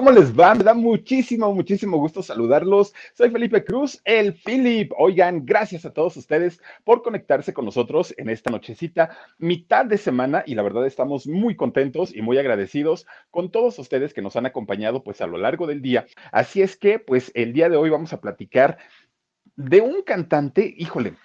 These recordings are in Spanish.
¿Cómo les va? Me da muchísimo, muchísimo gusto saludarlos. Soy Felipe Cruz, el Philip. Oigan, gracias a todos ustedes por conectarse con nosotros en esta nochecita, mitad de semana, y la verdad estamos muy contentos y muy agradecidos con todos ustedes que nos han acompañado pues a lo largo del día. Así es que pues el día de hoy vamos a platicar de un cantante, híjole,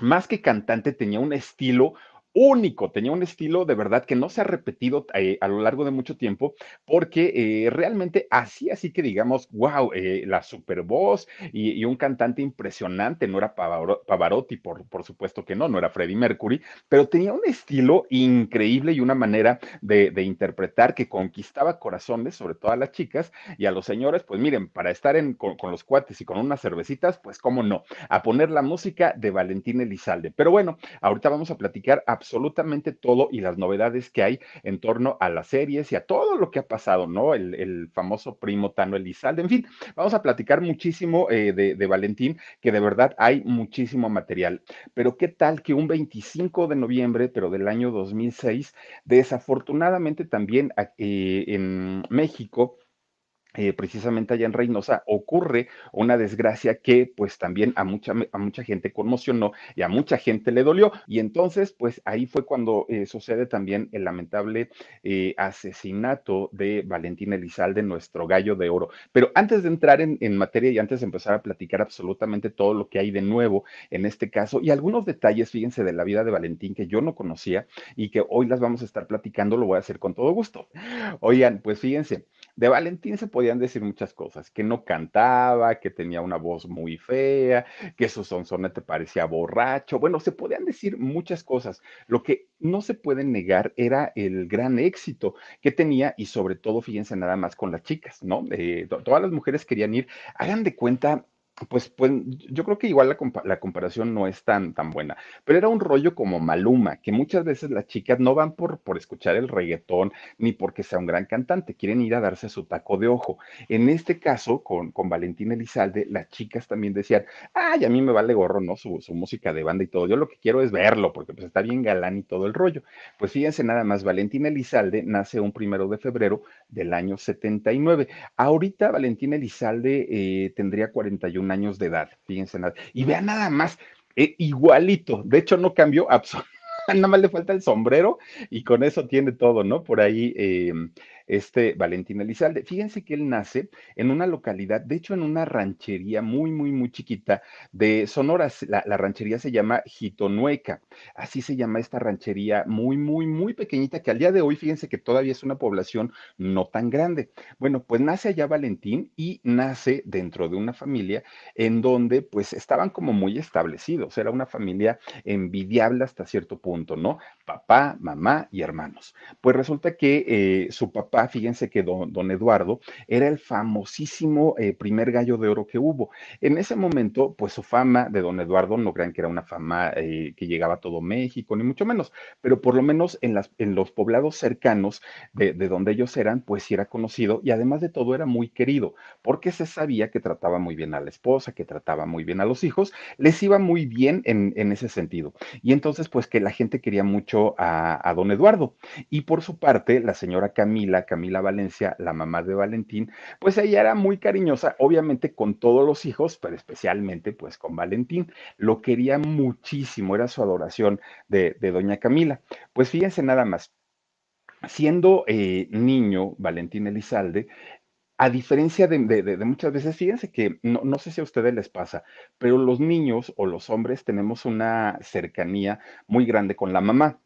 más que cantante tenía un estilo único, tenía un estilo de verdad que no se ha repetido eh, a lo largo de mucho tiempo, porque eh, realmente así, así que digamos, wow, eh, la super voz y, un cantante impresionante, no era Pavarotti, por, por supuesto que no, no era Freddie Mercury, pero tenía un estilo increíble y una manera de, interpretar que conquistaba corazones, sobre todo a las chicas y a los señores, pues miren, para estar en, con, con los cuates y con unas cervecitas, pues cómo no, a poner la música de Valentín Elizalde. Pero bueno, ahorita vamos a platicar a absolutamente todo y las novedades que hay en torno a las series y a todo lo que ha pasado, ¿no? El, famoso primo Tano Elizalde, en fin, vamos a platicar muchísimo eh, de, Valentín, que de verdad hay muchísimo material. Pero qué tal que un 25 de noviembre, pero del año 2006, desafortunadamente también eh, en México, eh, precisamente allá en Reynosa, ocurre una desgracia que pues también a mucha, a mucha gente conmocionó y a mucha gente le dolió. Y entonces pues ahí fue cuando eh, sucede también el lamentable eh, asesinato de Valentín Elizalde, nuestro gallo de oro. Pero antes de entrar en, en, materia y antes de empezar a platicar absolutamente todo lo que hay de nuevo en este caso y algunos detalles, fíjense, de la vida de Valentín que yo no conocía y que hoy las vamos a estar platicando, lo voy a hacer con todo gusto. Oigan, pues fíjense. De Valentín se podían decir muchas cosas, que no cantaba, que tenía una voz muy fea, que su sonsonete parecía borracho. Bueno, se podían decir muchas cosas. Lo que no se puede negar era el gran éxito que tenía y sobre todo, fíjense nada más con las chicas, ¿no? Eh, todas las mujeres querían ir, hagan de cuenta pues, pues yo creo que igual la, la, comparación no es tan, tan buena, pero era un rollo como Maluma, que muchas veces las chicas no van por, por escuchar el reggaetón ni porque sea un gran cantante, quieren ir a darse su taco de ojo. En este caso, con, con Valentín Elizalde, las chicas también decían, ay, a mí me vale gorro, ¿no? Su, su, música de banda y todo, yo lo que quiero es verlo, porque pues está bien galán y todo el rollo. Pues fíjense nada más, Valentín Elizalde nace un primero de febrero del año 79. Ahorita Valentín Elizalde eh, tendría 41 años de edad, fíjense nada. Y vean nada más, eh, igualito, de hecho no cambió absolutamente, nada más le falta el sombrero y con eso tiene todo, ¿no? Por ahí eh, este Valentín Elizalde. Fíjense que él nace en una localidad, de hecho en una ranchería muy, muy, muy chiquita de Sonora. La, ranchería se llama Jitonueca. Así se llama esta ranchería muy, muy, muy pequeñita que al día de hoy, fíjense que todavía es una población no tan grande. Bueno, pues nace allá Valentín y nace dentro de una familia en donde pues estaban como muy establecidos. Era una familia envidiable hasta cierto punto, ¿no? Papá, mamá y hermanos. Pues resulta que eh, su papá fíjense que don, Eduardo era el famosísimo eh, primer gallo de oro que hubo. En ese momento, pues su fama de don Eduardo, no crean que era una fama eh, que llegaba a todo México, ni mucho menos, pero por lo menos en, las, en los poblados cercanos de, donde ellos eran, pues sí era conocido y además de todo era muy querido, porque se sabía que trataba muy bien a la esposa, que trataba muy bien a los hijos, les iba muy bien en, en ese sentido. Y entonces, pues que la gente quería mucho a, a don Eduardo. Y por su parte, la señora Camila, Camila Valencia, la mamá de Valentín, pues ella era muy cariñosa, obviamente con todos los hijos, pero especialmente pues con Valentín. Lo quería muchísimo, era su adoración de, doña Camila. Pues fíjense nada más, siendo eh, niño Valentín Elizalde, A diferencia de, muchas veces, fíjense que no, no sé si a ustedes les pasa, pero los niños o los hombres tenemos una cercanía muy grande con la mamá.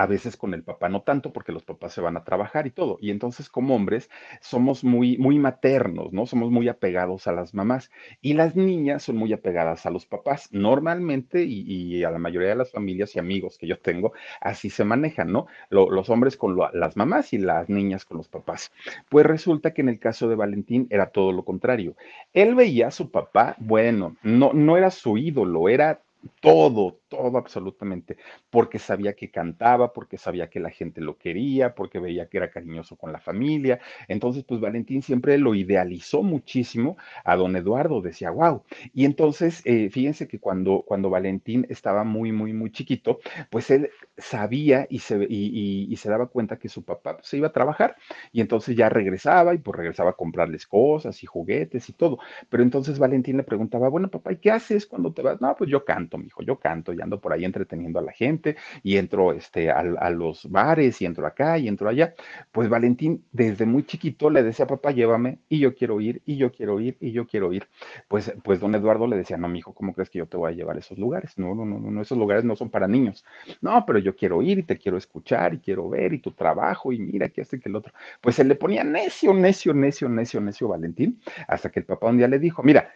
A veces con el papá no tanto, porque los papás se van a trabajar y todo. Y entonces como hombres somos muy, muy maternos, ¿no? Somos muy apegados a las mamás. Y las niñas son muy apegadas a los papás. Normalmente, y, a la mayoría de las familias y amigos que yo tengo, así se manejan, ¿no? Lo- los hombres con las mamás y las niñas con los papás. Pues resulta que en el caso de Valentín era todo lo contrario. Él veía a su papá, bueno, no, no era su ídolo, era todo, todo absolutamente, porque sabía que cantaba, porque sabía que la gente lo quería, porque veía que era cariñoso con la familia. Entonces, pues Valentín siempre lo idealizó muchísimo a don Eduardo, decía, wow. Y entonces, eh, fíjense que cuando, cuando Valentín estaba muy, muy, muy chiquito, pues él sabía y se, y, y- y se daba cuenta que su papá pues, se iba a trabajar y entonces ya regresaba y pues regresaba a comprarles cosas y juguetes y todo. Pero entonces Valentín le preguntaba, bueno, papá, ¿y qué haces cuando te vas? No, pues yo canto, mijo, yo canto por ahí entreteniendo a la gente y entro este, al- a, los bares y entro acá y entro allá. Pues Valentín desde muy chiquito le decía, papá, llévame y yo quiero ir y yo quiero ir y yo quiero ir. Pues, pues don Eduardo le decía, no, mijo, ¿cómo crees que yo te voy a llevar a esos lugares? No, no, no, no, esos lugares no son para niños. No, pero yo quiero ir y te quiero escuchar y quiero ver y tu trabajo y mira que este que el otro. Pues se le ponía necio, necio, necio, necio, necio Valentín, hasta que el papá un día le dijo, mira,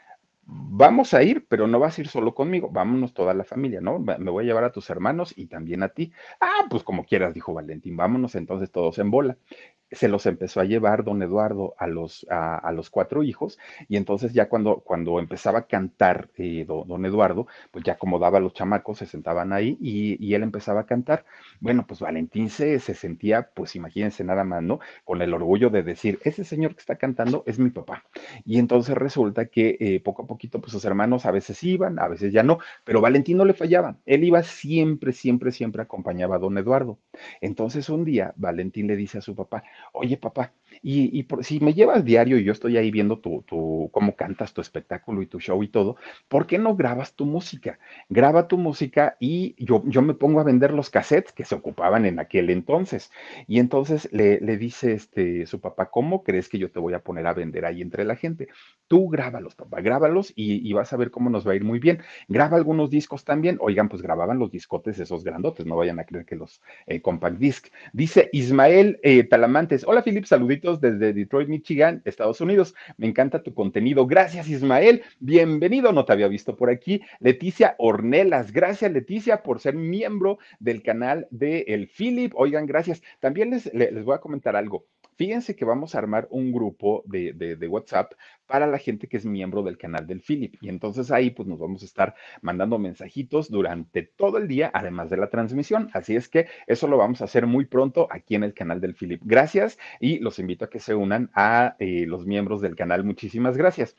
vamos a ir, pero no vas a ir solo conmigo, vámonos toda la familia, ¿no? Me voy a llevar a tus hermanos y también a ti. Ah, pues como quieras, dijo Valentín, vámonos entonces todos en bola. Se los empezó a llevar don Eduardo a los, a, a los cuatro hijos y entonces ya cuando, cuando empezaba a cantar eh, do- don Eduardo, pues ya acomodaba a los chamacos, se sentaban ahí y, y él empezaba a cantar. Bueno, pues Valentín se, se sentía, pues imagínense nada más, ¿no? Con el orgullo de decir, ese señor que está cantando es mi papá. Y entonces resulta que eh, poco a poquito, pues sus hermanos a veces iban, a veces ya no, pero Valentín no le fallaba. Él iba siempre, siempre, siempre acompañaba a don Eduardo. Entonces un día Valentín le dice a su papá, oye papá, y, por- si me llevas diario y yo estoy ahí viendo tu, tu, cómo cantas tu espectáculo y tu show y todo, ¿por qué no grabas tu música? Graba tu música y yo, me pongo a vender los cassettes que se ocupaban en aquel entonces. Y entonces le, le dice este, su papá, ¿cómo crees que yo te voy a poner a vender ahí entre la gente? Tú grábalos, papá, grábalos y, y vas a ver cómo nos va a ir muy bien. Graba algunos discos también. Oigan, pues grababan los discotes esos grandotes, no vayan a creer que los eh, compact disc. Dice Ismael eh, Talamantes, hola Filip, saluditos desde Detroit, Michigan, Estados Unidos. Me encanta tu contenido. Gracias Ismael, bienvenido, no te había visto por aquí. Leticia Ornelas, gracias Leticia por ser miembro del canal de El Philip. Oigan, gracias. También les, le- les voy a comentar algo. Fíjense que vamos a armar un grupo de, WhatsApp para la gente que es miembro del canal del Philip. Y entonces ahí pues nos vamos a estar mandando mensajitos durante todo el día, además de la transmisión. Así es que eso lo vamos a hacer muy pronto aquí en el canal del Philip. Gracias y los invito a que se unan a eh, los miembros del canal. Muchísimas gracias.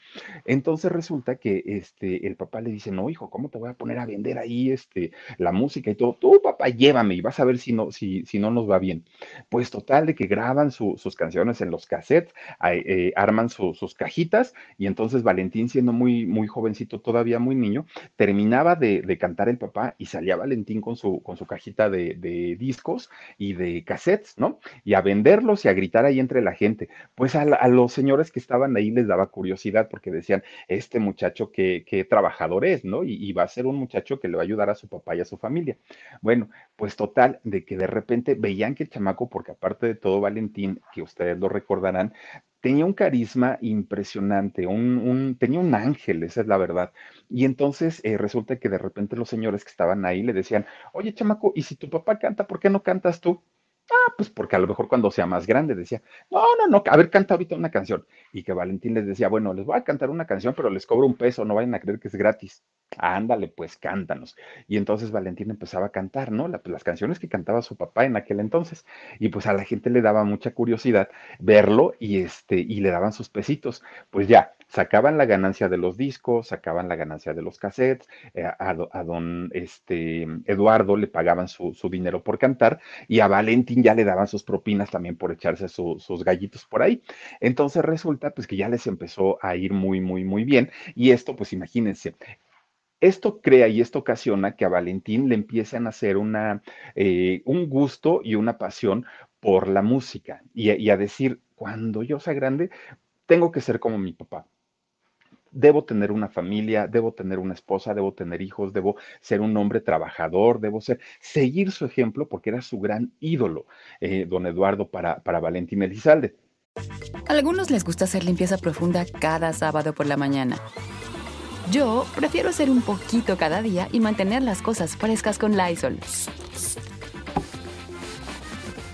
Entonces resulta que este, el papá le dice, no, hijo, ¿cómo te voy a poner a vender ahí este, la música y todo? Tú, papá, llévame y vas a ver si no, si, si no nos va bien. Pues total, de que graban su- canciones en los cassettes, eh, arman su- sus cajitas y entonces Valentín, siendo muy, muy jovencito, todavía muy niño, terminaba de, cantar el papá y salía Valentín con su, con su cajita de, discos y de cassettes, ¿no? Y a venderlos y a gritar ahí entre la gente. Pues a, los señores que estaban ahí les daba curiosidad porque decían, este muchacho qué, qué trabajador es, ¿no? Y, y va a ser un muchacho que le va a ayudar a su papá y a su familia. Bueno, pues total, de que de repente veían que el chamaco, porque aparte de todo, Valentín, que ustedes lo recordarán, tenía un carisma impresionante, un, un- tenía un ángel, esa es la verdad. Y entonces eh, resulta que de repente los señores que estaban ahí le decían, oye, chamaco, ¿y si tu papá canta, por qué no cantas tú? Ah, pues porque a lo mejor cuando sea más grande decía, no, no, no, a ver, canta ahorita una canción. Y que Valentín les decía, bueno, les voy a cantar una canción, pero les cobro un peso, no vayan a creer que es gratis. Ándale, pues cántanos. Y entonces Valentín empezaba a cantar, ¿no? Pues, las canciones que cantaba su papá en aquel entonces. Y pues a la gente le daba mucha curiosidad verlo y este, y le daban sus pesitos. Pues ya, sacaban la ganancia de los discos, sacaban la ganancia de los cassettes, eh, a, do- a don este, Eduardo le pagaban su, dinero por cantar y a Valentín ya le daban sus propinas también por echarse su- sus gallitos por ahí. Entonces resulta pues que ya les empezó a ir muy, muy, muy bien. Y esto, pues imagínense, esto crea y esto ocasiona que a Valentín le empiecen a hacer una, eh, un gusto y una pasión por la música y a decir, cuando yo sea grande, tengo que ser como mi papá. Debo tener una familia, debo tener una esposa, debo tener hijos, debo ser un hombre trabajador, debo ser, seguir su ejemplo porque era su gran ídolo, eh, don Eduardo, para, para Valentín Elizalde. A algunos les gusta hacer limpieza profunda cada sábado por la mañana. Yo prefiero hacer un poquito cada día y mantener las cosas frescas con Lysol.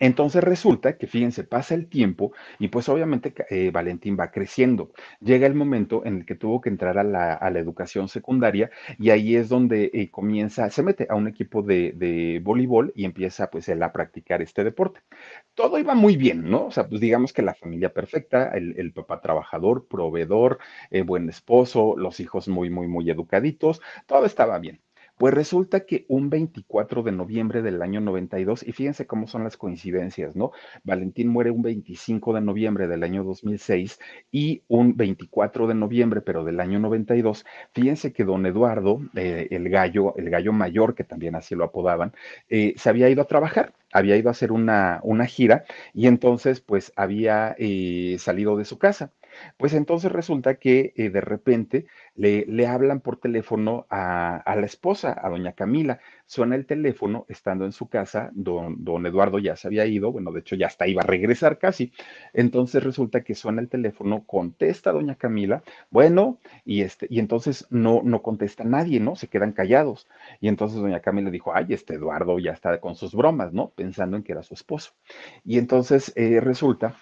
Entonces resulta que, fíjense, pasa el tiempo y pues obviamente eh, Valentín va creciendo. Llega el momento en el que tuvo que entrar a la, educación secundaria y ahí es donde eh, comienza, se mete a un equipo de, voleibol y empieza pues a practicar este deporte. Todo iba muy bien, ¿no? O sea, pues digamos que la familia perfecta, el, papá trabajador, proveedor, eh, buen esposo, los hijos muy, muy, muy educaditos, todo estaba bien. Pues resulta que un 24 de noviembre del año 92, y fíjense cómo son las coincidencias, ¿no? Valentín muere un 25 de noviembre del año 2006 y un 24 de noviembre, pero del año 92, fíjense que don Eduardo, eh, el gallo, el gallo mayor, que también así lo apodaban, eh, se había ido a trabajar había ido a hacer una, una, gira y entonces pues había eh, salido de su casa. Pues entonces resulta que eh, de repente le, le, hablan por teléfono a, la esposa, a doña Camila. Suena el teléfono estando en su casa, don, don Eduardo ya se había ido, bueno, de hecho ya hasta iba a regresar casi. Entonces resulta que suena el teléfono, contesta doña Camila, bueno, y, este, y entonces no, no contesta nadie, ¿no? Se quedan callados. Y entonces doña Camila dijo, ay, este Eduardo ya está con sus bromas, ¿no? Pensando en que era su esposo. Y entonces eh, resulta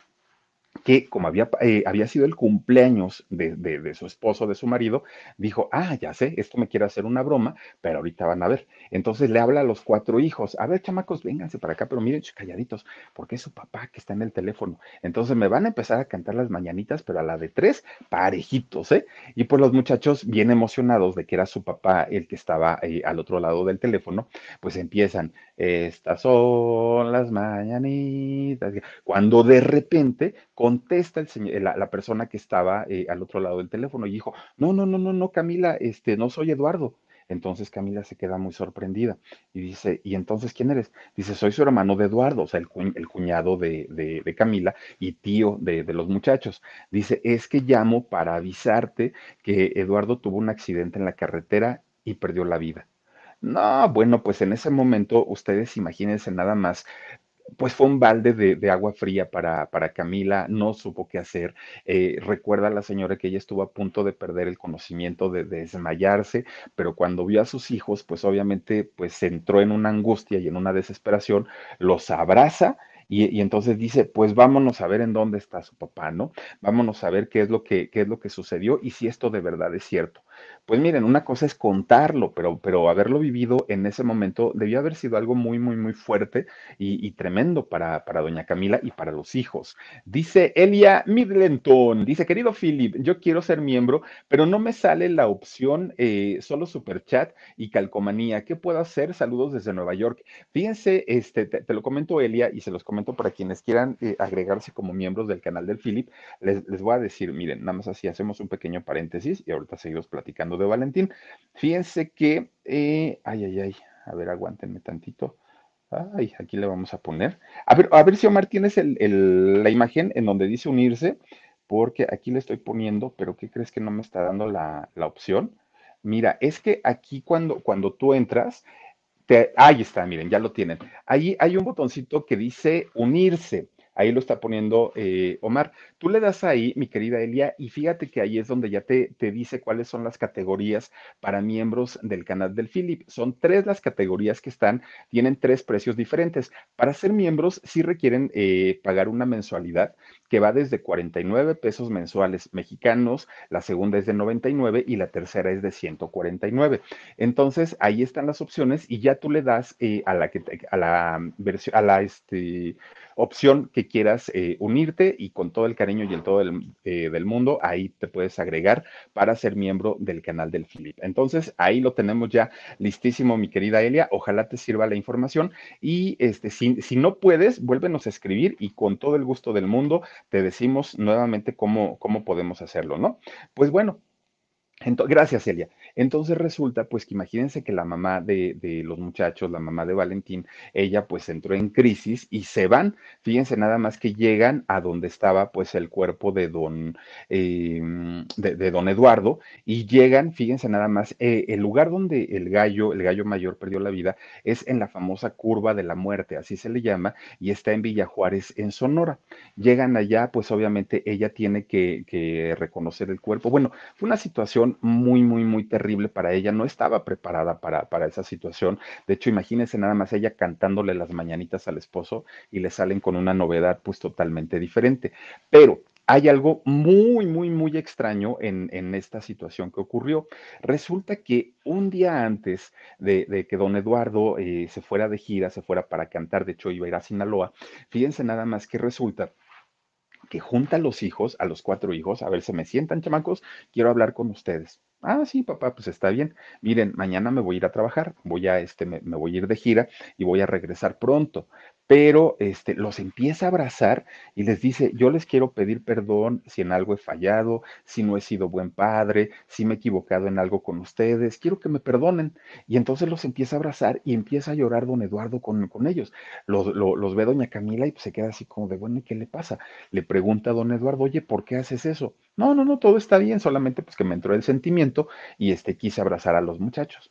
que como había, eh, había sido el cumpleaños de, su esposo, de su marido, dijo, ah, ya sé, esto me quiere hacer una broma, pero ahorita van a ver. Entonces le habla a los cuatro hijos, a ver, chamacos, vénganse para acá, pero miren, calladitos, porque es su papá que está en el teléfono. Entonces me van a empezar a cantar las mañanitas, pero a la de tres, parejitos, ¿eh? Y pues los muchachos, bien emocionados de que era su papá el que estaba eh, al otro lado del teléfono, pues empiezan, estas son las mañanitas, cuando de repente, contesta el señor, la, persona que estaba eh, al otro lado del teléfono y dijo, no, no, no, no, no, Camila, este, no soy Eduardo. Entonces Camila se queda muy sorprendida y dice, ¿y entonces quién eres? Dice, soy su hermano de Eduardo, o sea, el, cuñado de, Camila y tío de, de, los muchachos. Dice, es que llamo para avisarte que Eduardo tuvo un accidente en la carretera y perdió la vida. No, bueno, pues en ese momento ustedes imagínense nada más pues fue un balde de, agua fría para, para, Camila, no supo qué hacer. Eh, recuerda a la señora que ella estuvo a punto de perder el conocimiento, de, desmayarse, pero cuando vio a sus hijos, pues obviamente pues entró en una angustia y en una desesperación, los abraza. Y, y, entonces dice, pues vámonos a ver en dónde está su papá, ¿no? Vámonos a ver qué es lo que, qué es lo que sucedió y si esto de verdad es cierto. Pues miren, una cosa es contarlo, pero, pero haberlo vivido en ese momento debió haber sido algo muy, muy, muy fuerte y, tremendo para, para, doña Camila y para los hijos. Dice Elia Midlenton, dice, querido Philip, yo quiero ser miembro, pero no me sale la opción eh, solo super chat y calcomanía. ¿Qué puedo hacer? Saludos desde Nueva York. Fíjense, este, te, lo comento Elia y se los comento para quienes quieran eh, agregarse como miembros del canal del Philip. Les, les voy a decir, miren, nada más así hacemos un pequeño paréntesis y ahorita seguimos platicando de Valentín. Fíjense que, eh, ay, ay, ay, a ver, aguántenme tantito. Ay, aquí le vamos a poner. A ver, a ver si Omar tienes el, la imagen en donde dice unirse, porque aquí le estoy poniendo, pero ¿qué crees que no me está dando la, la opción? Mira, es que aquí cuando, cuando tú entras, te, ahí está, miren, ya lo tienen. Ahí hay un botoncito que dice unirse. Ahí lo está poniendo eh, Omar. Tú le das ahí, mi querida Elia, y fíjate que ahí es donde ya te, te, dice cuáles son las categorías para miembros del canal del Philip. Son tres las categorías que están, tienen tres precios diferentes. Para ser miembros sí requieren eh, pagar una mensualidad que va desde 49 pesos mensuales mexicanos, la segunda es de 99 y la tercera es de 149. Entonces ahí están las opciones y ya tú le das eh, a la que a la versión, a la este opción que quieras eh, unirte y con todo el cariño y el todo eh, del mundo, ahí te puedes agregar para ser miembro del canal del Philip. Entonces, ahí lo tenemos ya listísimo, mi querida Elia. Ojalá te sirva la información y este, si, si no puedes, vuélvenos a escribir y con todo el gusto del mundo te decimos nuevamente cómo, cómo podemos hacerlo, ¿no? Pues bueno, gracias, Celia. Entonces resulta, pues que imagínense que la mamá de, los muchachos, la mamá de Valentín, ella pues entró en crisis y se van. Fíjense nada más que llegan a donde estaba pues el cuerpo de don, em, de, don Eduardo y llegan, fíjense nada más, eh, el lugar donde el gallo, el gallo mayor perdió la vida es en la famosa curva de la muerte, así se le llama, y está en Villa Juárez, en Sonora. Llegan allá, pues obviamente ella tiene que, que reconocer el cuerpo. Bueno, fue una situación muy, muy, muy terrible para ella. No estaba preparada para, para esa situación. De hecho, imagínense nada más ella cantándole las mañanitas al esposo y le salen con una novedad pues totalmente diferente. Pero hay algo muy, muy, muy extraño en, en, esta situación que ocurrió. Resulta que un día antes de, que don Eduardo eh, se fuera de gira, se fuera para cantar, de hecho iba a ir a Sinaloa, fíjense nada más que resulta que junta a los hijos, a los cuatro hijos, a ver, se me sientan, chamacos, quiero hablar con ustedes. Ah, sí, papá, pues está bien. Miren, mañana me voy a ir a trabajar, voy a, este, me, me voy a ir de gira y voy a regresar pronto pero este, los empieza a abrazar y les dice, yo les quiero pedir perdón si en algo he fallado, si no he sido buen padre, si me he equivocado en algo con ustedes, quiero que me perdonen. Y entonces los empieza a abrazar y empieza a llorar don Eduardo con, con ellos. Los, los, ve doña Camila y pues se queda así como de, bueno, ¿y qué le pasa? Le pregunta a don Eduardo, oye, ¿por qué haces eso? No, no, no, todo está bien, solamente pues que me entró el sentimiento y este quise abrazar a los muchachos.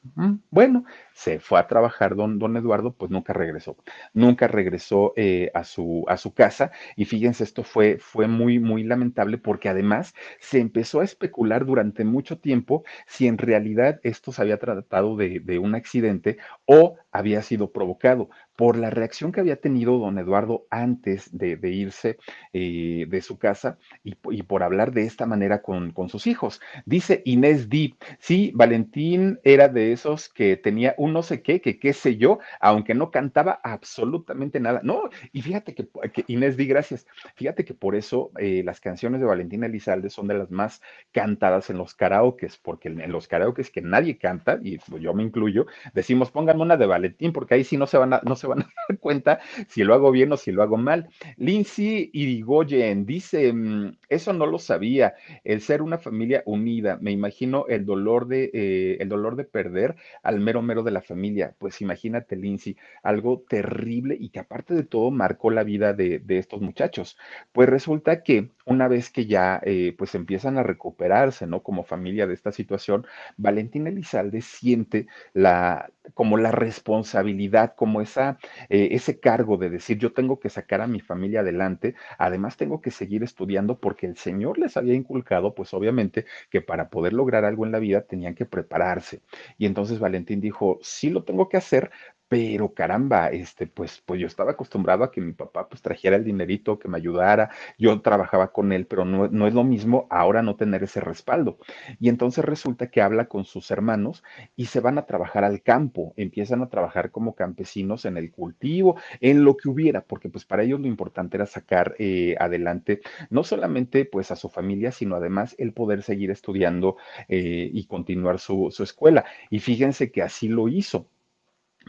Bueno, se fue a trabajar don, don Eduardo, pues nunca regresó. Nunca regresó regresó eh, a, su, a su casa y fíjense, esto fue, fue muy, muy lamentable porque además se empezó a especular durante mucho tiempo si en realidad esto se había tratado de, de un accidente o había sido provocado por la reacción que había tenido don Eduardo antes de, irse eh, de su casa y, por hablar de esta manera con, sus hijos. Dice Inés Di, sí, Valentín era de esos que tenía un no sé qué, que qué sé yo, aunque no cantaba absolutamente nada. No, y fíjate que, Inés Di, gracias, fíjate que por eso eh, las canciones de Valentín Elizalde son de las más cantadas en los karaokes, porque en, los karaokes que nadie canta, y yo me incluyo, decimos pónganme una de Valentín, porque ahí sí no se van a... van a dar cuenta si lo hago bien o si lo hago mal. Lindsay Irigoyen dice, mm, eso no lo sabía, el ser una familia unida, me imagino el dolor de, eh, el dolor de perder al mero mero de la familia. Pues imagínate, Lindsay, algo terrible y que aparte de todo marcó la vida de, estos muchachos. Pues resulta que una vez que ya eh, pues empiezan a recuperarse, ¿no? Como familia de esta situación, Valentina Elizalde siente la, como la responsabilidad, como esa, eh, ese cargo de decir, yo tengo que sacar a mi familia adelante, además tengo que seguir estudiando porque el Señor les había inculcado, pues obviamente, que para poder lograr algo en la vida tenían que prepararse. Y entonces Valentín dijo, sí lo tengo que hacer, pero caramba, este, pues, pues yo estaba acostumbrado a que mi papá pues trajera el dinerito, que me ayudara, yo trabajaba con él, pero no, no es lo mismo ahora no tener ese respaldo. Y entonces resulta que habla con sus hermanos y se van a trabajar al campo, empiezan a trabajar como campesinos en el cultivo, en lo que hubiera, porque pues para ellos lo importante era sacar eh, adelante no solamente pues a su familia, sino además el poder seguir estudiando eh, y continuar su, su escuela. Y fíjense que así lo hizo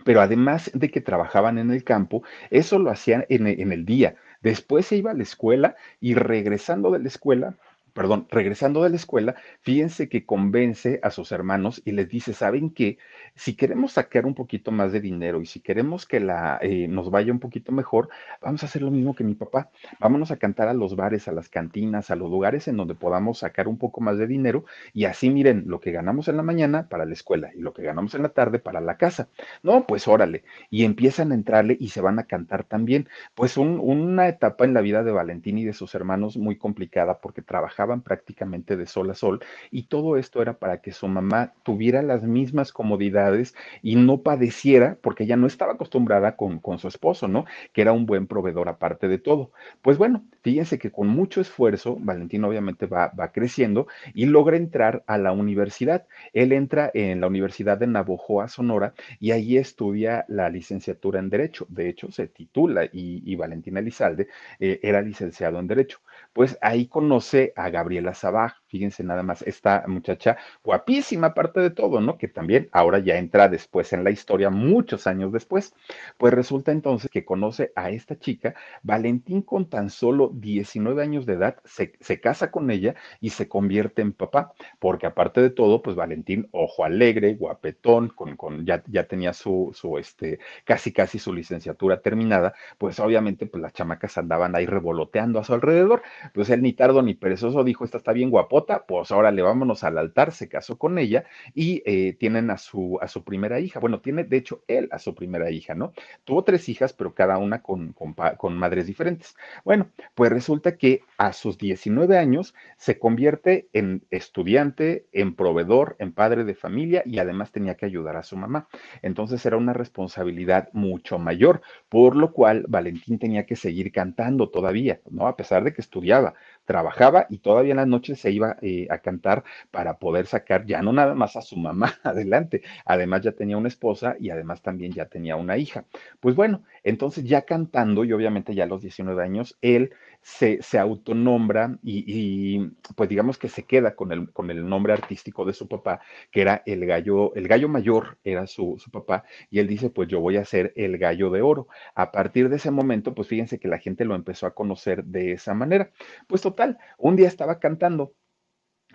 pero además de que trabajaban en el campo, eso lo hacían en, el día. Después se iba a la escuela y regresando de la escuela, perdón, regresando de la escuela, fíjense que convence a sus hermanos y les dice, ¿saben qué? Si queremos sacar un poquito más de dinero y si queremos que la, eh, nos vaya un poquito mejor, vamos a hacer lo mismo que mi papá. Vámonos a cantar a los bares, a las cantinas, a los lugares en donde podamos sacar un poco más de dinero y así miren lo que ganamos en la mañana para la escuela y lo que ganamos en la tarde para la casa. No, pues órale. Y empiezan a entrarle y se van a cantar también. Pues una etapa en la vida de Valentín y de sus hermanos muy complicada porque prácticamente de sol a sol y todo esto era para que su mamá tuviera las mismas comodidades y no padeciera porque ella no estaba acostumbrada con, con su esposo, ¿no? Que era un buen proveedor aparte de todo. Pues bueno, fíjense que con mucho esfuerzo, Valentín obviamente va, va creciendo y logra entrar a la universidad. Él entra en la Universidad de Navojoa, Sonora, y ahí estudia la licenciatura en Derecho. De hecho, se titula y, y Valentín Elizalde eh, era licenciado en Derecho. Pues ahí conoce a Gabriela Sabaj, fíjense nada más, esta muchacha guapísima, aparte de todo, ¿no? Que también ahora ya entra después en la historia, muchos años después. Pues resulta entonces que conoce a esta chica, Valentín con tan solo 19 años de edad, se, se casa con ella y se convierte en papá, porque aparte de todo, pues Valentín, ojo alegre, guapetón, con, con ya, ya tenía su, su, este, casi casi su licenciatura terminada, pues obviamente pues las chamacas andaban ahí revoloteando a su alrededor, pues él ni tardo ni perezoso dijo, esta está bien guapota, pues ahora le vámonos al altar, se casó con ella y eh, tienen a su, a su primera hija, bueno, tiene de hecho él a su primera hija, ¿no? Tuvo tres hijas, pero cada una con, con, con madres diferentes. Bueno, pues resulta que a sus 19 años se convierte en estudiante, en proveedor, en padre de familia y además tenía que ayudar a su mamá. Entonces era una responsabilidad mucho mayor, por lo cual Valentín tenía que seguir cantando todavía, ¿no? A pesar de que estudiaba, trabajaba y todavía en las noches se iba eh, a cantar para poder sacar ya no nada más a su mamá adelante, además ya tenía una esposa y además también ya tenía una hija. Pues bueno, entonces ya cantando y obviamente ya a los 19 años, él se, se autonombra y, pues digamos que se queda con el, con el nombre artístico de su papá, que era el gallo, el gallo mayor era su, su papá, y él dice, pues yo voy a ser el gallo de oro. A partir de ese momento, pues fíjense que la gente lo empezó a conocer de esa manera. Pues total, un día estaba cantando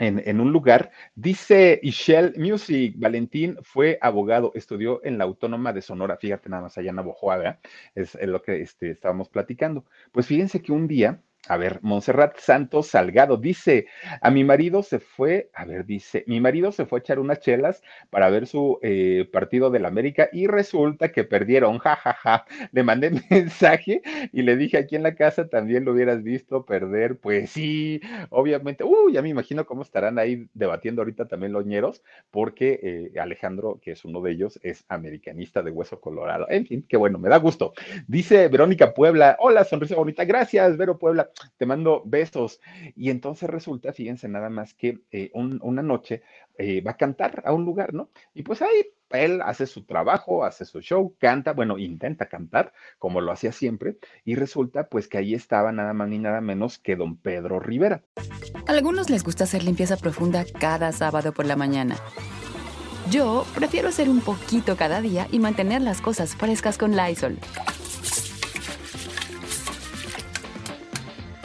en, en, un lugar. Dice Ishel Music, Valentín fue abogado, estudió en la Autónoma de Sonora, fíjate nada más allá en Abojoaga, es, es lo que este, estábamos platicando. Pues fíjense que un día a ver, Montserrat Santos Salgado dice, a mi marido se fue, a ver, dice, mi marido se fue a echar unas chelas para ver su eh, partido del América y resulta que perdieron, jajaja. Ja, ja. Le mandé mensaje y le dije, aquí en la casa también lo hubieras visto perder. Pues sí, obviamente, uh, ya me imagino cómo estarán ahí debatiendo ahorita también los ñeros, porque eh, Alejandro, que es uno de ellos, es americanista de hueso colorado. En fin, qué bueno, me da gusto. Dice Verónica Puebla, hola, sonrisa bonita, gracias, Vero Puebla te mando besos. Y entonces resulta, fíjense nada más que eh, un, una noche eh, va a cantar a un lugar, ¿no? Y pues ahí él hace su trabajo, hace su show, canta, bueno, intenta cantar como lo hacía siempre, y resulta pues que ahí estaba nada más ni nada menos que don Pedro Rivera. A algunos les gusta hacer limpieza profunda cada sábado por la mañana. Yo prefiero hacer un poquito cada día y mantener las cosas frescas con Lysol.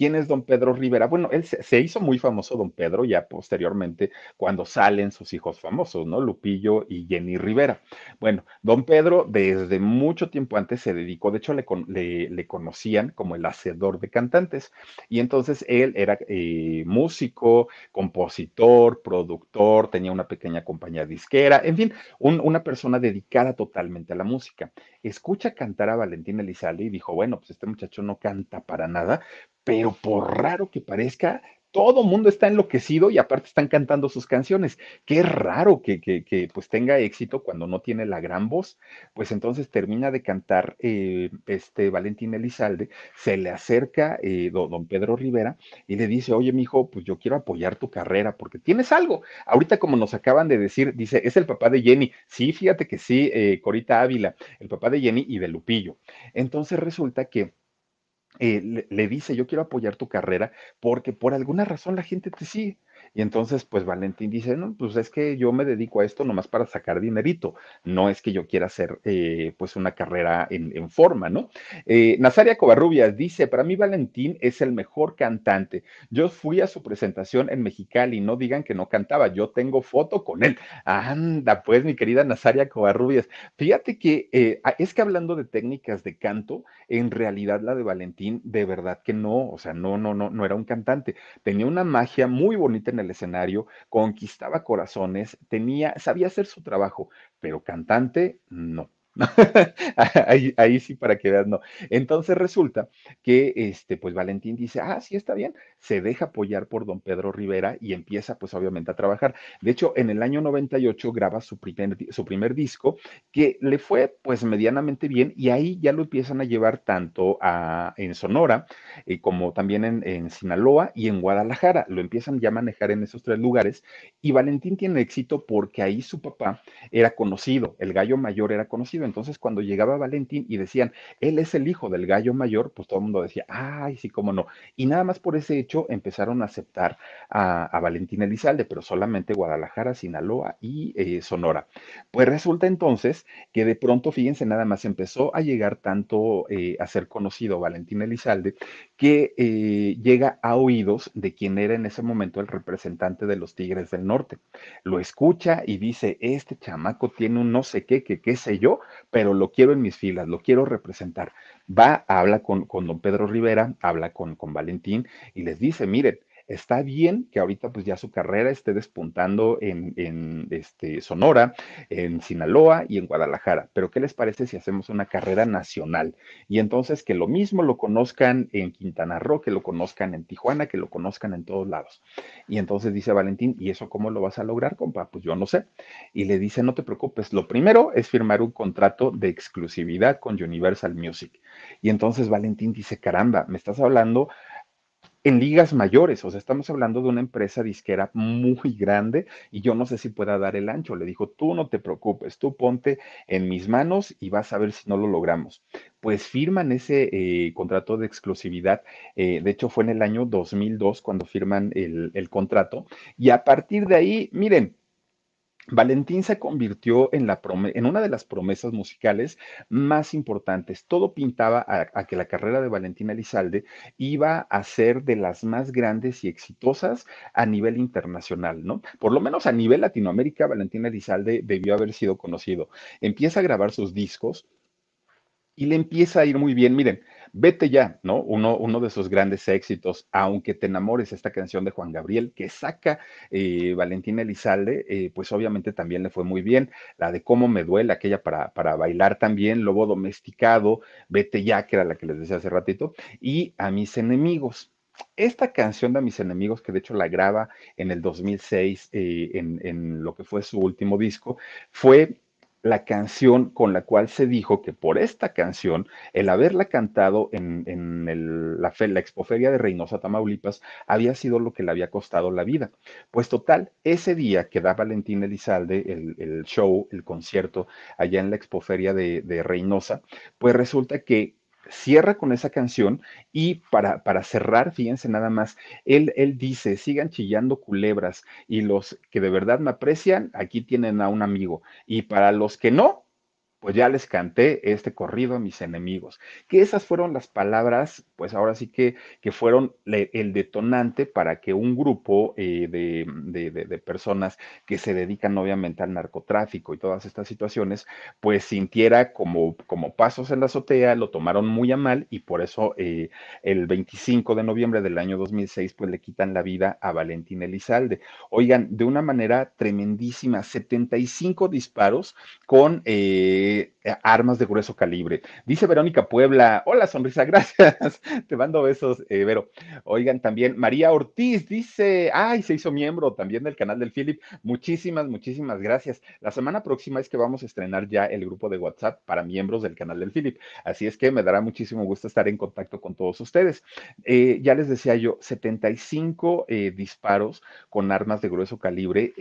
¿Quién es don Pedro Rivera? Bueno, él se, hizo muy famoso don Pedro ya posteriormente cuando salen sus hijos famosos, ¿no? Lupillo y Jenny Rivera. Bueno, don Pedro desde mucho tiempo antes se dedicó, de hecho le, le, conocían como el hacedor de cantantes y entonces él era eh, músico, compositor, productor, tenía una pequeña compañía disquera, en fin, un, una persona dedicada totalmente a la música. Escucha cantar a Valentín Elizalde y dijo, bueno, pues este muchacho no canta para nada, pero por raro que parezca, todo mundo está enloquecido y aparte están cantando sus canciones. Qué raro que, que, que, pues tenga éxito cuando no tiene la gran voz. Pues entonces termina de cantar eh, este Valentín Elizalde, se le acerca eh, don, Pedro Rivera y le dice, oye, mijo, pues yo quiero apoyar tu carrera porque tienes algo. Ahorita como nos acaban de decir, dice, es el papá de Jenny. Sí, fíjate que sí, eh, Corita Ávila, el papá de Jenny y de Lupillo. Entonces resulta que eh, le, le, dice, yo quiero apoyar tu carrera porque por alguna razón la gente te sigue. Y entonces, pues Valentín dice, no, pues es que yo me dedico a esto nomás para sacar dinerito, no es que yo quiera hacer eh, pues una carrera en, en forma, ¿no? Eh, Nazaria Covarrubias dice, para mí Valentín es el mejor cantante. Yo fui a su presentación en Mexicali, no digan que no cantaba, yo tengo foto con él. Anda, pues mi querida Nazaria Covarrubias, fíjate que eh, es que hablando de técnicas de canto, en realidad la de Valentín, de verdad que no, o sea, no, no, no, no era un cantante, tenía una magia muy bonita en el escenario, conquistaba corazones, tenía, sabía hacer su trabajo, pero cantante, no. ahí, sí, para que veas, no. Entonces resulta que, este, pues Valentín dice, ah, sí, está bien, se deja apoyar por don Pedro Rivera y empieza, pues obviamente, a trabajar. De hecho, en el año 98 graba su primer, su primer disco, que le fue, pues, medianamente bien, y ahí ya lo empiezan a llevar tanto a, en Sonora, eh, como también en, en Sinaloa y en Guadalajara. Lo empiezan ya a manejar en esos tres lugares, y Valentín tiene éxito porque ahí su papá era conocido, el gallo mayor era conocido entonces, cuando llegaba Valentín y decían, él es el hijo del gallo mayor, pues todo el mundo decía, ay, sí, cómo no. Y nada más por ese hecho empezaron a aceptar a, Valentín Elizalde, pero solamente Guadalajara, Sinaloa y eh, Sonora. Pues resulta entonces que de pronto, fíjense, nada más empezó a llegar tanto eh, a ser conocido Valentín Elizalde que eh, llega a oídos de quien era en ese momento el representante de los Tigres del Norte. Lo escucha y dice, este chamaco tiene un no sé qué, que qué sé yo, pero lo quiero en mis filas, lo quiero representar. Va, habla con, con don Pedro Rivera, habla con, con Valentín y les dice, miren, Está bien que ahorita pues ya su carrera esté despuntando en, este, Sonora, en Sinaloa y en Guadalajara, pero ¿qué les parece si hacemos una carrera nacional? Y entonces que lo mismo lo conozcan en Quintana Roo, que lo conozcan en Tijuana, que lo conozcan en todos lados. Y entonces dice Valentín, ¿y eso cómo lo vas a lograr, compa? Pues yo no sé. Y le dice, no te preocupes, lo primero es firmar un contrato de exclusividad con Universal Music. Y entonces Valentín dice, caramba, me estás hablando en ligas mayores, o sea, estamos hablando de una empresa disquera muy grande y yo no sé si pueda dar el ancho. Le dijo, tú no te preocupes, tú ponte en mis manos y vas a ver si no lo logramos. Pues firman ese eh, contrato de exclusividad, eh, de hecho fue en el año 2002 cuando firman el, el contrato y a partir de ahí, miren, Valentín se convirtió en, la en, una de las promesas musicales más importantes. Todo pintaba a, que la carrera de Valentín Elizalde iba a ser de las más grandes y exitosas a nivel internacional, ¿no? Por lo menos a nivel Latinoamérica, Valentín Elizalde debió haber sido conocido. Empieza a grabar sus discos y le empieza a ir muy bien. Miren, Vete ya, ¿no? Uno, uno de sus grandes éxitos, Aunque te enamores, esta canción de Juan Gabriel que saca eh, Valentina Elizalde, eh, pues obviamente también le fue muy bien. La de Cómo me duele, aquella para, para bailar también, Lobo Domesticado, Vete ya, que era la que les decía hace ratito, y A mis enemigos. Esta canción de mis enemigos, que de hecho la graba en el 2006 eh, en, en, lo que fue su último disco, fue la canción con la cual se dijo que por esta canción, el haberla cantado en, la, la expoferia de Reynosa, Tamaulipas, había sido lo que le había costado la vida. Pues total, ese día que da Valentín Elizalde el, show, el concierto allá en la expoferia de, de Reynosa, pues resulta que cierra con esa canción y para, para cerrar, fíjense nada más, él, él dice, sigan chillando culebras y los que de verdad me aprecian, aquí tienen a un amigo y para los que no, pues ya les canté este corrido a mis enemigos. Que esas fueron las palabras, pues ahora sí que, que fueron el detonante para que un grupo eh, de, personas que se dedican obviamente al narcotráfico y todas estas situaciones, pues sintiera como, como pasos en la azotea, lo tomaron muy a mal y por eso eh, el 25 de noviembre del año 2006, pues le quitan la vida a Valentín Elizalde. Oigan, de una manera tremendísima, 75 disparos con... Eh, eh, armas de grueso calibre. Dice Verónica Puebla, hola sonrisa, gracias. Te mando besos, eh, Vero. Oigan, también María Ortiz dice, ay, se hizo miembro también del canal del Philip. Muchísimas, muchísimas gracias. La semana próxima es que vamos a estrenar ya el grupo de WhatsApp para miembros del canal del Philip. Así es que me dará muchísimo gusto estar en contacto con todos ustedes. Eh, ya les decía yo, 75 disparos con armas de grueso calibre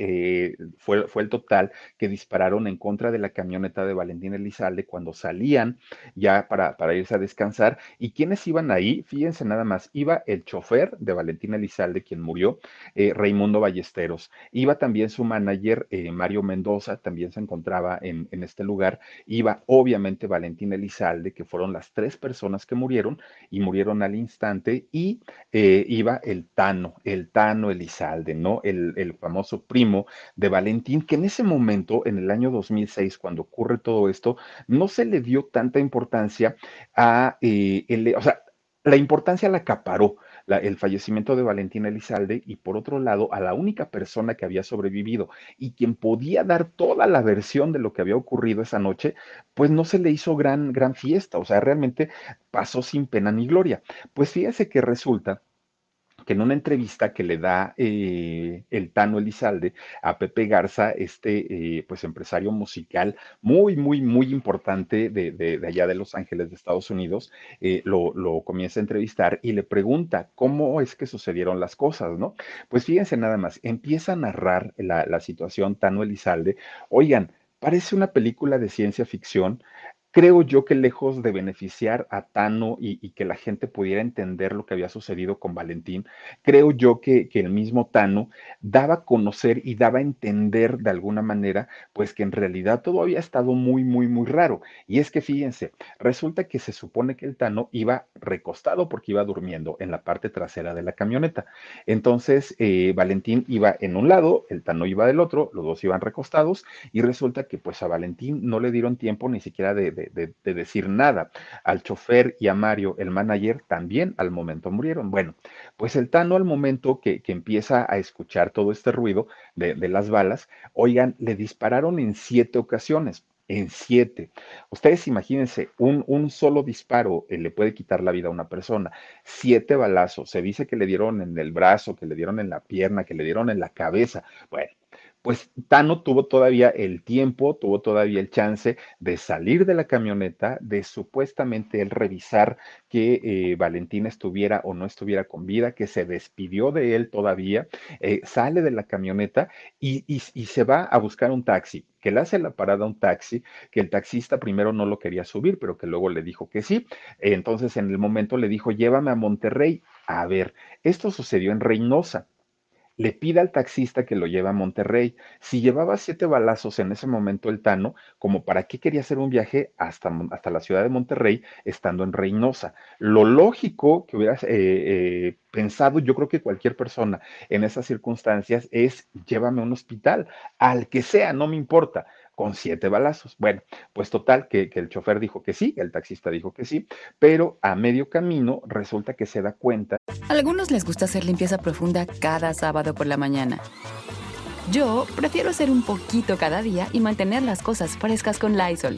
fue, fue el total que dispararon en contra de la camioneta de Valentín Valentín Elizalde cuando salían ya para, para irse a descansar. ¿Y quiénes iban ahí? Fíjense nada más, iba el chofer de Valentín Elizalde, quien murió, eh, Raimundo Ballesteros. Iba también su manager, eh, Mario Mendoza, también se encontraba en, en, este lugar. Iba obviamente Valentín Elizalde, que fueron las tres personas que murieron y murieron al instante. Y eh, iba el Tano, el Tano Elizalde, ¿no? El, el famoso primo de Valentín, que en ese momento, en el año 2006, cuando ocurre todo esto, no se le dio tanta importancia a, eh, el, o sea, la importancia la acaparó el fallecimiento de Valentín Elizalde y por otro lado a la única persona que había sobrevivido y quien podía dar toda la versión de lo que había ocurrido esa noche, pues no se le hizo gran, gran fiesta, o sea, realmente pasó sin pena ni gloria. Pues fíjese que resulta en una entrevista que le da eh, el Tano Elizalde a Pepe Garza, este eh, pues empresario musical muy, muy, muy importante de, de- allá de Los Ángeles, de Estados Unidos, eh, lo, lo comienza a entrevistar y le pregunta cómo es que sucedieron las cosas, ¿no? Pues fíjense nada más, empieza a narrar la, la situación Tano Elizalde. Oigan, parece una película de ciencia ficción Creo yo que lejos de beneficiar a Tano y, que la gente pudiera entender lo que había sucedido con Valentín, creo yo que, el mismo Tano daba a conocer y daba a entender de alguna manera, pues que en realidad todo había estado muy, muy, muy raro. Y es que fíjense, resulta que se supone que el Tano iba recostado porque iba durmiendo en la parte trasera de la camioneta. Entonces, eh, Valentín iba en un lado, el Tano iba del otro, los dos iban recostados y resulta que pues a Valentín no le dieron tiempo ni siquiera de- de- de decir nada. Al chofer y a Mario, el manager, también al momento murieron. Bueno, pues el Tano al momento que, que empieza a escuchar todo este ruido de, de las balas, oigan, le dispararon en siete ocasiones. En siete. Ustedes imagínense, un, un solo disparo eh, le puede quitar la vida a una persona. Siete balazos. Se dice que le dieron en el brazo, que le dieron en la pierna, que le dieron en la cabeza. Bueno, pues Tano tuvo todavía el tiempo, tuvo todavía el chance de salir de la camioneta, de supuestamente él revisar que eh, Valentín estuviera o no estuviera con vida, que se despidió de él todavía, eh, sale de la camioneta y, y- y se va a buscar un taxi, que le hace la parada a un taxi, que el taxista primero no lo quería subir, pero que luego le dijo que sí. Entonces en el momento le dijo, llévame a Monterrey. A ver, esto sucedió en Reynosa le pide al taxista que lo lleve a Monterrey. Si llevaba siete balazos en ese momento el Tano, como para qué quería hacer un viaje hasta, hasta la ciudad de Monterrey estando en Reynosa. Lo lógico que hubiera eh, eh, pensado, yo creo que cualquier persona en esas circunstancias es llévame a un hospital, al que sea, no me importa. Con siete balazos. Bueno, pues total, que, el chofer dijo que sí, el taxista dijo que sí, pero a medio camino resulta que se da cuenta A algunos les gusta hacer limpieza profunda cada sábado por la mañana. Yo prefiero hacer un poquito cada día y mantener las cosas frescas con Lysol.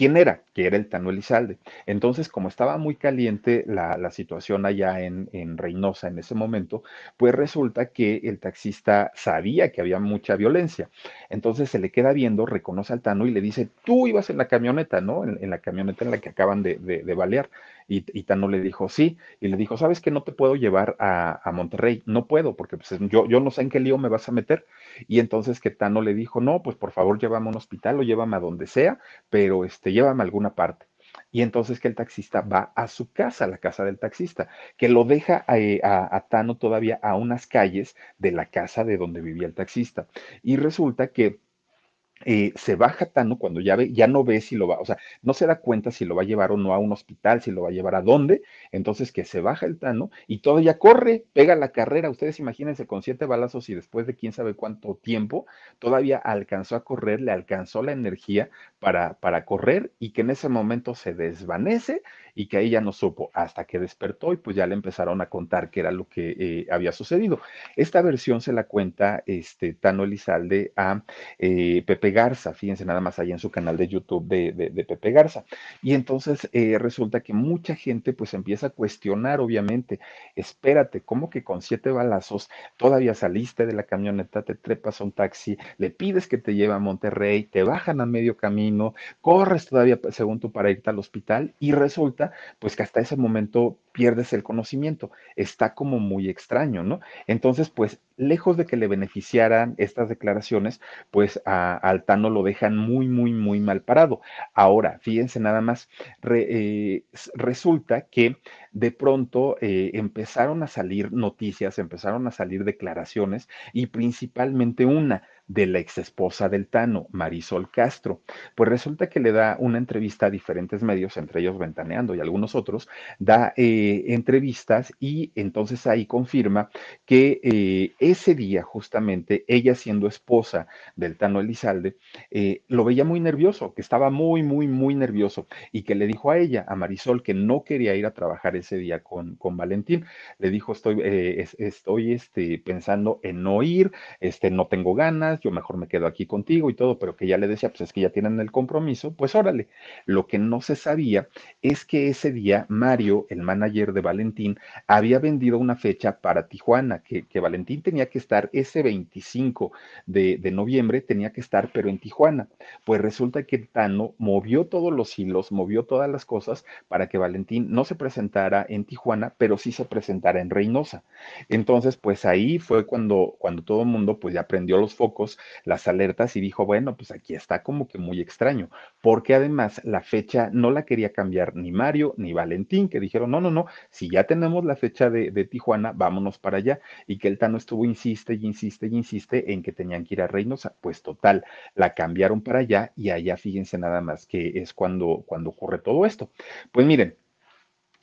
Quién era, que era el Tano Elizalde. Entonces, como estaba muy caliente la, situación allá en, Reynosa en ese momento, pues resulta que el taxista sabía que había mucha violencia. Entonces se le queda viendo, reconoce al Tano y le dice, tú ibas en la camioneta, ¿no? En, en la camioneta en la que acaban de, de, de balear. Y, Tano le dijo, sí. Y le dijo, ¿sabes que no te puedo llevar a, Monterrey? No puedo, porque pues, yo, yo no sé en qué lío me vas a meter. Y entonces que Tano le dijo, no, pues por favor llévame a un hospital o llévame a donde sea, pero este, llévame a alguna parte. Y entonces que el taxista va a su casa, a la casa del taxista, que lo deja a, a, a, Tano todavía a unas calles de la casa de donde vivía el taxista. Y resulta que eh, se baja Tano cuando ya ve, ya no ve si lo va, o sea, no se da cuenta si lo va a llevar o no a un hospital, si lo va a llevar a dónde, entonces que se baja el Tano y todavía corre, pega la carrera, ustedes imagínense con siete balazos y después de quién sabe cuánto tiempo, todavía alcanzó a correr, le alcanzó la energía para, para correr y que en ese momento se desvanece y que ahí ya no supo hasta que despertó y pues ya le empezaron a contar qué era lo que eh, había sucedido. Esta versión se la cuenta este Tano Elizalde a eh, Pepe Garza, fíjense nada más allá en su canal de YouTube de, de, de Pepe Garza. Y entonces eh, resulta que mucha gente pues empieza a cuestionar, obviamente, espérate, ¿cómo que con siete balazos todavía saliste de la camioneta, te trepas a un taxi, le pides que te lleve a Monterrey, te bajan a medio camino, corres todavía según tú para irte al hospital y resulta pues que hasta ese momento pierdes el conocimiento. Está como muy extraño, ¿no? Entonces, pues, lejos de que le beneficiaran estas declaraciones, pues a, Altano lo dejan muy, muy, muy mal parado. Ahora, fíjense nada más, eh, resulta que de pronto eh, empezaron a salir noticias, empezaron a salir declaraciones y principalmente una de la ex esposa del Tano, Marisol Castro. Pues resulta que le da una entrevista a diferentes medios, entre ellos Ventaneando y algunos otros, da eh, entrevistas y entonces ahí confirma que eh, ese día justamente ella siendo esposa del Tano Elizalde, eh, lo veía muy nervioso, que estaba muy, muy, muy nervioso y que le dijo a ella, a Marisol, que no quería ir a trabajar ese día con, con Valentín. Le dijo, estoy, estoy este, pensando en no ir, este, no tengo ganas, yo mejor me quedo aquí contigo y todo, pero que ya le decía, pues es que ya tienen el compromiso, pues órale. Lo que no se sabía es que ese día Mario, el manager de Valentín, había vendido una fecha para Tijuana, que, Valentín tenía que estar ese 25 de, de, noviembre, tenía que estar, pero en Tijuana. Pues resulta que Tano movió todos los hilos, movió todas las cosas para que Valentín no se presentara en Tijuana, pero sí se presentara en Reynosa. Entonces, pues ahí fue cuando, cuando todo el mundo pues ya prendió los focos, las alertas y dijo, bueno, pues aquí está como que muy extraño, porque además la fecha no la quería cambiar ni Mario ni Valentín, que dijeron, no, no, no, si ya tenemos la fecha de, Tijuana, vámonos para allá. Y que el Tano estuvo, insiste y insiste y insiste en que tenían que ir a Reynosa. Pues total, la cambiaron para allá y allá fíjense nada más que es cuando, cuando ocurre todo esto. Pues miren,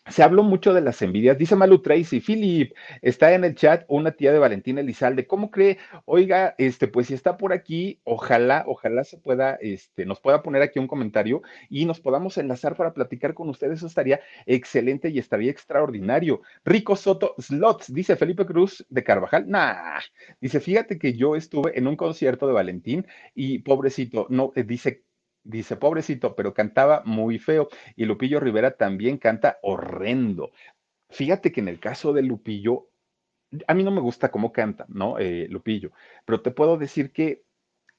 se habló mucho de las envidias. Dice Malu Tracy, Philip, está en el chat una tía de Valentina Elizalde. ¿Cómo cree? Oiga, este, pues si está por aquí, ojalá, ojalá se pueda, este, nos pueda poner aquí un comentario y nos podamos enlazar para platicar con ustedes. Eso estaría excelente y estaría extraordinario. Rico Soto Slots, dice Felipe Cruz de Carvajal. Nah, dice, fíjate que yo estuve en un concierto de Valentín y pobrecito, no, eh, dice Dice, pobrecito, pero cantaba muy feo. Y Lupillo Rivera también canta horrendo. Fíjate que en el caso de Lupillo, a mí no me gusta cómo canta, ¿no? Eh, Lupillo, pero te puedo decir que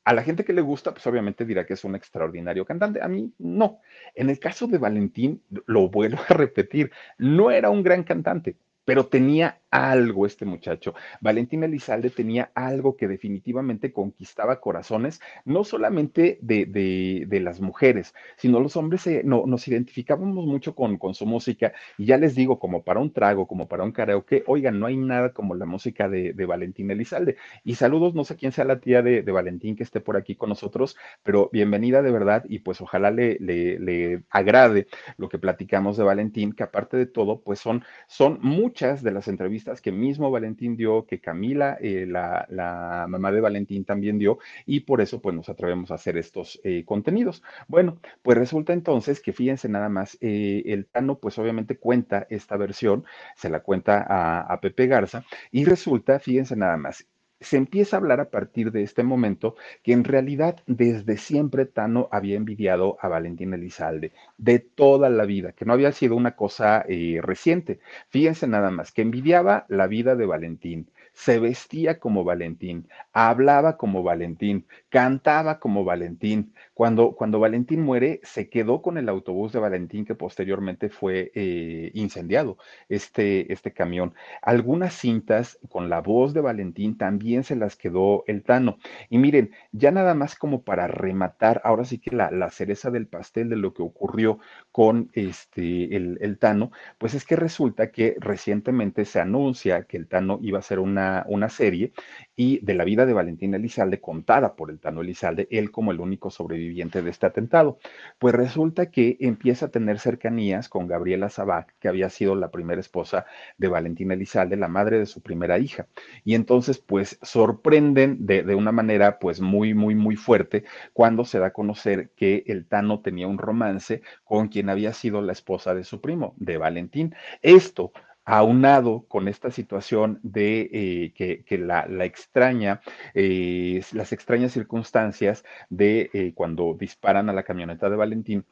a la gente que le gusta, pues obviamente dirá que es un extraordinario cantante. A mí no. En el caso de Valentín, lo vuelvo a repetir, no era un gran cantante, pero tenía algo este muchacho. Valentín Elizalde tenía algo que definitivamente conquistaba corazones, no solamente de, de, las mujeres, sino los hombres no, nos identificábamos mucho con, con, su música. Y ya les digo, como para un trago, como para un karaoke, oigan, no hay nada como la música de, de Valentín Elizalde. Y saludos, no sé quién sea la tía de, Valentín que esté por aquí con nosotros, pero bienvenida de verdad y pues ojalá le, le, le agrade lo que platicamos de Valentín, que aparte de todo, pues son, son muchas de las entrevistas que mismo Valentín dio, que Camila, eh, la, mamá de Valentín también dio, y por eso pues nos atrevemos a hacer estos eh, contenidos. Bueno, pues resulta entonces que fíjense nada más, eh, el Tano pues obviamente cuenta esta versión, se la cuenta a, a Pepe Garza, y resulta, fíjense nada más, se empieza a hablar a partir de este momento que en realidad desde siempre Tano había envidiado a Valentín Elizalde, de toda la vida, que no había sido una cosa eh, reciente. Fíjense nada más, que envidiaba la vida de Valentín, se vestía como Valentín, hablaba como Valentín, cantaba como Valentín. Cuando, cuando Valentín muere, se quedó con el autobús de Valentín que posteriormente fue eh, incendiado, este, este camión. Algunas cintas con la voz de Valentín también se las quedó el Tano. Y miren, ya nada más como para rematar, ahora sí que la, la cereza del pastel de lo que ocurrió con este, el, el Tano, pues es que resulta que recientemente se anuncia que el Tano iba a ser una una, serie y de la vida de Valentín Elizalde contada por el Tano Elizalde, él como el único sobreviviente de este atentado. Pues resulta que empieza a tener cercanías con Gabriela Sabac, que había sido la primera esposa de Valentín Elizalde, la madre de su primera hija. Y entonces, pues sorprenden de, de una manera pues muy, muy, muy fuerte cuando se da a conocer que el Tano tenía un romance con quien había sido la esposa de su primo, de Valentín. Esto aunado con esta situación de eh, que, la, extraña, eh, las extrañas circunstancias de eh, cuando disparan a la camioneta de Valentín,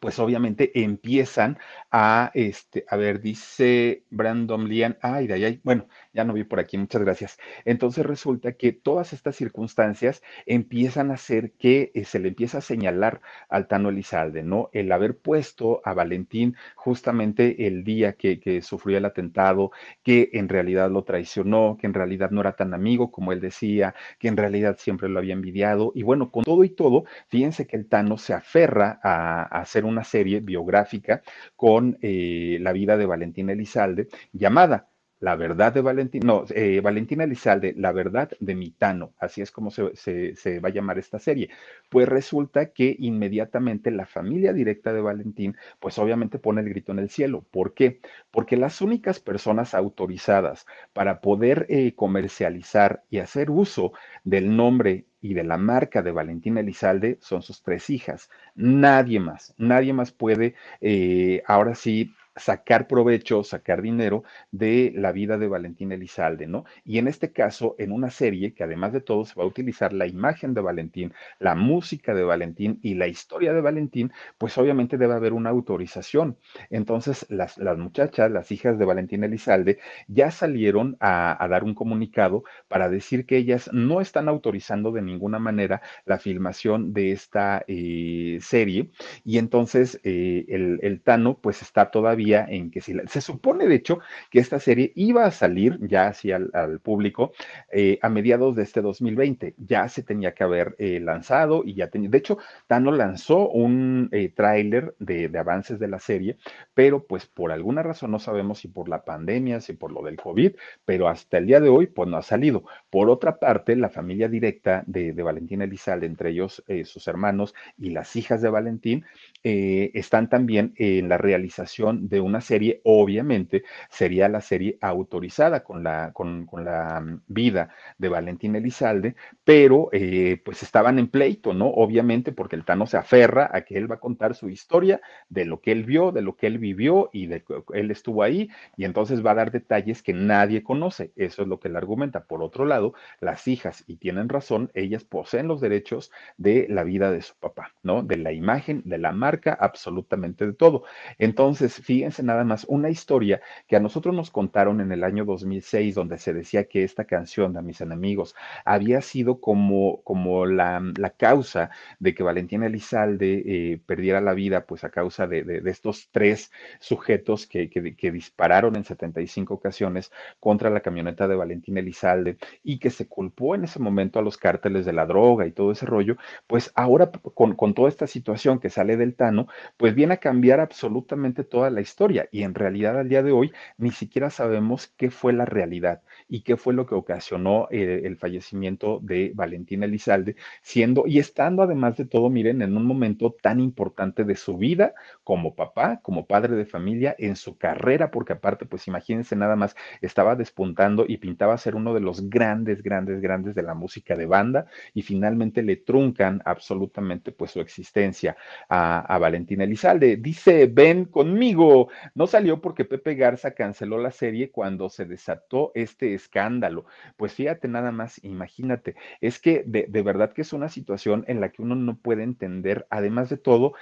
pues obviamente empiezan a, este, a ver, dice Brandon Lian, ay, de ahí, bueno, ya no vi por aquí, muchas gracias. Entonces resulta que todas estas circunstancias empiezan a hacer que eh, se le empieza a señalar al Tano Elizalde, ¿no? El haber puesto a Valentín justamente el día que, que sufrió el atentado, que en realidad lo traicionó, que en realidad no era tan amigo como él decía, que en realidad siempre lo había envidiado. Y bueno, con todo y todo, fíjense que el Tano se aferra a, a hacer una serie biográfica con eh, la vida de Valentín Elizalde llamada la verdad de Valentín, no, eh, Valentina Elizalde, la verdad de Mitano, así es como se, se, va a llamar esta serie. Pues resulta que inmediatamente la familia directa de Valentín, pues obviamente pone el grito en el cielo. ¿Por qué? Porque las únicas personas autorizadas para poder eh, comercializar y hacer uso del nombre y de la marca de Valentina Elizalde son sus tres hijas. Nadie más, nadie más puede eh, ahora sí sacar provecho, sacar dinero de la vida de Valentín Elizalde, ¿no? Y en este caso, en una serie que además de todo se va a utilizar la imagen de Valentín, la música de Valentín y la historia de Valentín, pues obviamente debe haber una autorización. Entonces, las, las muchachas, las hijas de Valentín Elizalde, ya salieron a, dar un comunicado para decir que ellas no están autorizando de ninguna manera la filmación de esta eh, serie y entonces eh, el, el Tano pues está todavía en que si se supone de hecho que esta serie iba a salir ya hacia al, público eh, a mediados de este 2020, ya se tenía que haber eh, lanzado y ya tenía, de hecho, Tano lanzó un eh, tráiler de, de, avances de la serie, pero pues por alguna razón no sabemos si por la pandemia, si por lo del COVID, pero hasta el día de hoy pues no ha salido. Por otra parte, la familia directa de, de Valentín Elizalde, entre ellos sus hermanos y las hijas de Valentín, están también en la realización de una serie, obviamente sería la serie autorizada con la, con, la mm, vida de Valentín Elizalde, pero eh, pues estaban en pleito, ¿no? Obviamente porque el Tano se aferra a que él va a contar su historia de lo que él vio, de lo que él vivió y de que él estuvo ahí, y entonces va a dar detalles que nadie conoce. Eso es lo que él argumenta. Por otro lado, las hijas, y tienen razón, ellas poseen los derechos de la vida de su papá, ¿no? De la imagen, de la marca, absolutamente de todo. Entonces, fíjense nada más una historia que a nosotros nos contaron en el año 2006, donde se decía que esta canción de mis enemigos había sido como, como la, la causa de que Valentina Elizalde eh, perdiera la vida, pues a causa de, de, estos tres sujetos que, que, dispararon en 75 ocasiones contra la camioneta de Valentina Elizalde y que se culpó en ese momento a los cárteles de la droga y todo ese rollo, pues ahora con, con toda esta situación que sale del Pues viene a cambiar absolutamente toda la historia y en realidad al día de hoy ni siquiera sabemos qué fue la realidad y qué fue lo que ocasionó eh, el fallecimiento de Valentina Elizalde, siendo y estando además de todo, miren, en un momento tan importante de su vida como papá, como padre de familia, en su carrera, porque aparte, pues imagínense nada más, estaba despuntando y pintaba ser uno de los grandes, grandes, grandes de la música de banda y finalmente le truncan absolutamente pues su existencia a, a Valentina Elizalde. Dice, ven conmigo, no salió porque Pepe Garza canceló la serie cuando se desató este escándalo. Pues fíjate nada más, imagínate, es que de, de verdad que es una situación en la que uno no puede entender, además de todo,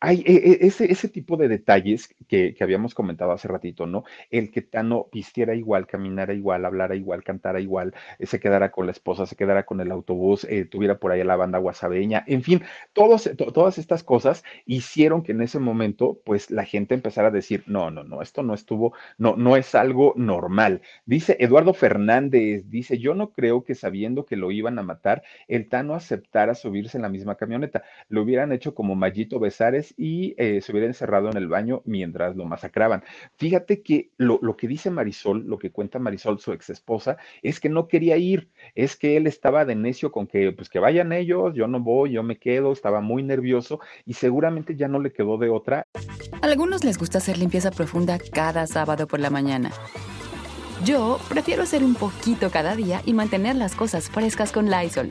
hay e, e, ese, ese tipo de detalles que, habíamos comentado hace ratito, ¿no? El que Tano vistiera igual, caminara igual, hablara igual, cantara igual, eh, se quedara con la esposa, se quedara con el autobús, eh, tuviera por ahí la banda guasabeña, en fin, todas estas cosas hicieron que en ese momento, pues la gente empezara a decir, no, no, no, esto no estuvo, no, no es algo normal. Dice Eduardo Fernández, dice, yo no creo que sabiendo que lo iban a matar, el Tano aceptara subirse en la misma camioneta. Lo hubieran hecho como Mayito Besares y eh, se hubiera encerrado en el baño mientras lo masacraban. Fíjate que lo, lo, que dice Marisol, lo que cuenta Marisol, su ex esposa, es que no quería ir, es que él estaba de necio con que, pues que vayan ellos, yo no voy, yo me quedo, estaba muy nervioso y seguramente ya no le quedó de otra. A algunos les gusta hacer limpieza profunda cada sábado por la mañana. Yo prefiero hacer un poquito cada día y mantener las cosas frescas con Lysol.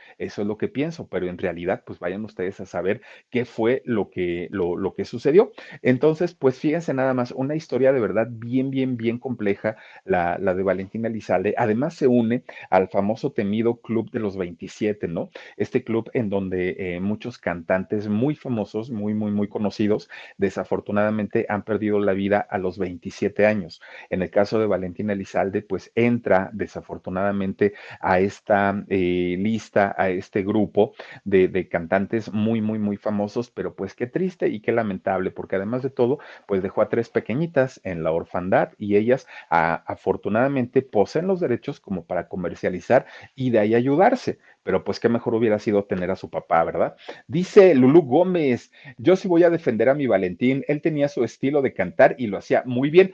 Eso es lo que pienso, pero en realidad, pues vayan ustedes a saber qué fue lo que, lo, lo que sucedió. Entonces, pues fíjense nada más, una historia de verdad bien, bien, bien compleja, la, la de Valentina Elizalde. Además, se une al famoso temido Club de los 27, ¿no? Este club en donde eh, muchos cantantes muy famosos, muy, muy, muy conocidos, desafortunadamente han perdido la vida a los 27 años. En el caso de Valentina Elizalde, pues entra desafortunadamente a esta eh, lista, a este grupo de, de, cantantes muy, muy, muy famosos, pero pues qué triste y qué lamentable, porque además de todo, pues dejó a tres pequeñitas en la orfandad y ellas a, afortunadamente poseen los derechos como para comercializar y de ahí ayudarse pero pues qué mejor hubiera sido tener a su papá, ¿verdad? Dice Lulú Gómez, yo sí voy a defender a mi Valentín, él tenía su estilo de cantar y lo hacía muy bien.